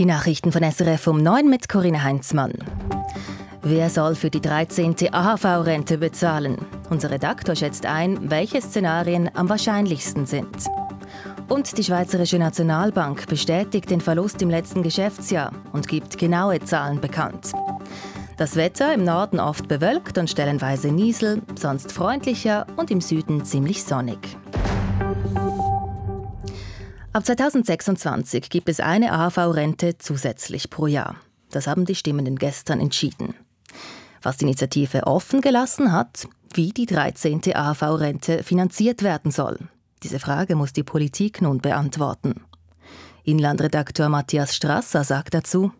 Die Nachrichten von SRF um 9 mit Corinne Heinzmann. Wer soll für die 13. AHV-Rente bezahlen? Unser Redaktor schätzt ein, welche Szenarien am wahrscheinlichsten sind. Und die Schweizerische Nationalbank bestätigt den Verlust im letzten Geschäftsjahr und gibt genaue Zahlen bekannt. Das Wetter im Norden oft bewölkt und stellenweise Niesel, sonst freundlicher und im Süden ziemlich sonnig. Ab 2026 gibt es eine AHV-Rente zusätzlich pro Jahr. Das haben die Stimmenden gestern entschieden. Was die Initiative offen gelassen hat, wie die 13. AHV-Rente finanziert werden soll. Diese Frage muss die Politik nun beantworten. Inlandredakteur Matthias Strasser sagt dazu,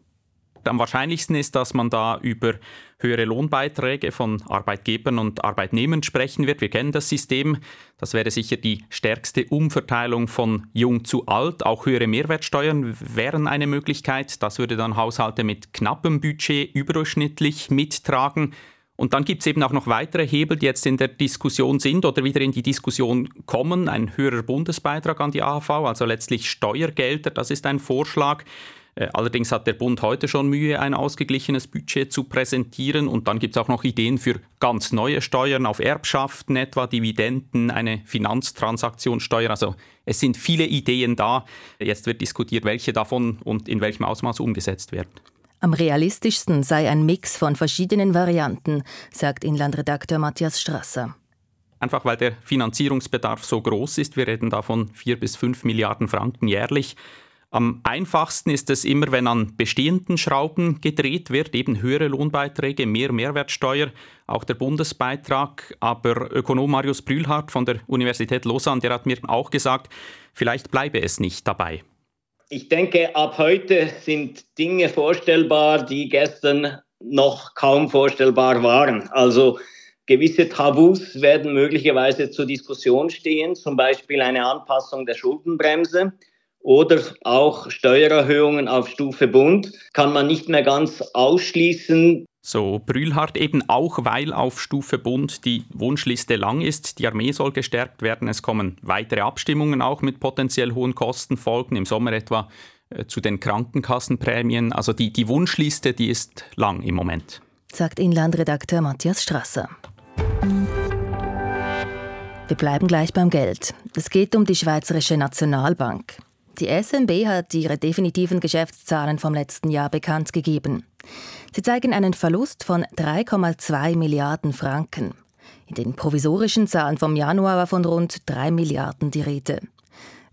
am wahrscheinlichsten ist, dass man da über höhere Lohnbeiträge von Arbeitgebern und Arbeitnehmern sprechen wird. Wir kennen das System. Das wäre sicher die stärkste Umverteilung von jung zu alt. Auch höhere Mehrwertsteuern wären eine Möglichkeit. Das würde dann Haushalte mit knappem Budget überdurchschnittlich mittragen. Und dann gibt es eben auch noch weitere Hebel, die jetzt in der Diskussion sind oder wieder in die Diskussion kommen. Ein höherer Bundesbeitrag an die AHV, also letztlich Steuergelder, das ist ein Vorschlag. Äh, allerdings hat der Bund heute schon Mühe, ein ausgeglichenes Budget zu präsentieren. Und dann gibt es auch noch Ideen für ganz neue Steuern auf Erbschaften, etwa Dividenden, eine Finanztransaktionssteuer. Also es sind viele Ideen da. Jetzt wird diskutiert, welche davon und in welchem Ausmaß umgesetzt werden. Am realistischsten sei ein Mix von verschiedenen Varianten, sagt Inlandredakteur Matthias Strasser. Einfach weil der Finanzierungsbedarf so groß ist. Wir reden da von vier bis fünf Milliarden Franken jährlich. Am einfachsten ist es immer, wenn an bestehenden Schrauben gedreht wird, eben höhere Lohnbeiträge, mehr Mehrwertsteuer, auch der Bundesbeitrag. Aber Ökonom Marius Brühlhardt von der Universität Lausanne, der hat mir auch gesagt, vielleicht bleibe es nicht dabei. Ich denke, ab heute sind Dinge vorstellbar, die gestern noch kaum vorstellbar waren. Also gewisse Tabus werden möglicherweise zur Diskussion stehen, zum Beispiel eine Anpassung der Schuldenbremse oder auch Steuererhöhungen auf Stufe Bund kann man nicht mehr ganz ausschließen. So Brühlhardt eben auch, weil auf Stufe Bund die Wunschliste lang ist. Die Armee soll gestärkt werden. Es kommen weitere Abstimmungen auch mit potenziell hohen Kostenfolgen. Im Sommer etwa äh, zu den Krankenkassenprämien. Also die, die Wunschliste, die ist lang im Moment. Sagt Inlandredakteur Matthias Strasser. Wir bleiben gleich beim Geld. Es geht um die Schweizerische Nationalbank. Die SNB hat ihre definitiven Geschäftszahlen vom letzten Jahr bekannt gegeben. Sie zeigen einen Verlust von 3,2 Milliarden Franken. In den provisorischen Zahlen vom Januar war von rund 3 Milliarden die Rede.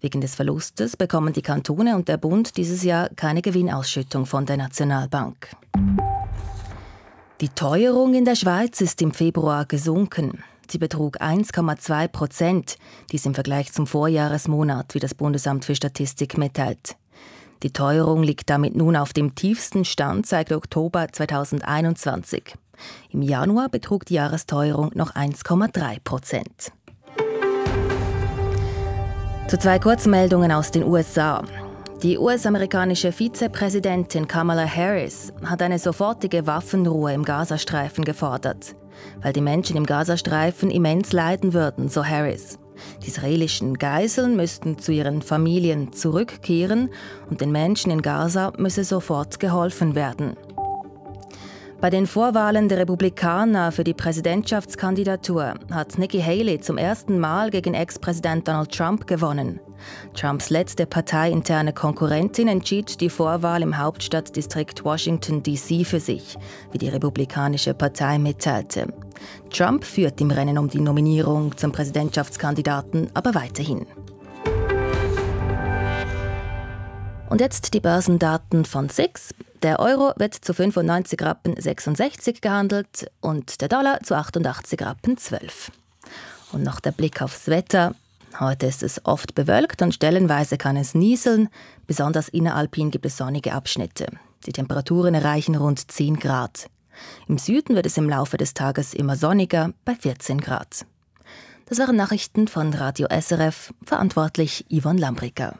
Wegen des Verlustes bekommen die Kantone und der Bund dieses Jahr keine Gewinnausschüttung von der Nationalbank. Die Teuerung in der Schweiz ist im Februar gesunken. Sie betrug 1,2 Prozent, dies im Vergleich zum Vorjahresmonat, wie das Bundesamt für Statistik mitteilt. Die Teuerung liegt damit nun auf dem tiefsten Stand seit Oktober 2021. Im Januar betrug die Jahresteuerung noch 1,3 Prozent. Zu zwei Kurzmeldungen aus den USA. Die US-amerikanische Vizepräsidentin Kamala Harris hat eine sofortige Waffenruhe im Gazastreifen gefordert weil die Menschen im Gazastreifen immens leiden würden, so Harris. Die israelischen Geiseln müssten zu ihren Familien zurückkehren und den Menschen in Gaza müsse sofort geholfen werden. Bei den Vorwahlen der Republikaner für die Präsidentschaftskandidatur hat Nikki Haley zum ersten Mal gegen Ex-Präsident Donald Trump gewonnen. Trumps letzte parteiinterne Konkurrentin entschied die Vorwahl im Hauptstadtdistrikt Washington, D.C. für sich, wie die Republikanische Partei mitteilte. Trump führt im Rennen um die Nominierung zum Präsidentschaftskandidaten aber weiterhin. Und jetzt die Börsendaten von SIX. Der Euro wird zu 95 Rappen 66 gehandelt und der Dollar zu 88 Rappen 12. Und noch der Blick aufs Wetter. Heute ist es oft bewölkt und stellenweise kann es nieseln. Besonders inneralpin gibt es sonnige Abschnitte. Die Temperaturen erreichen rund 10 Grad. Im Süden wird es im Laufe des Tages immer sonniger bei 14 Grad. Das waren Nachrichten von Radio SRF, verantwortlich Yvonne Lambricker.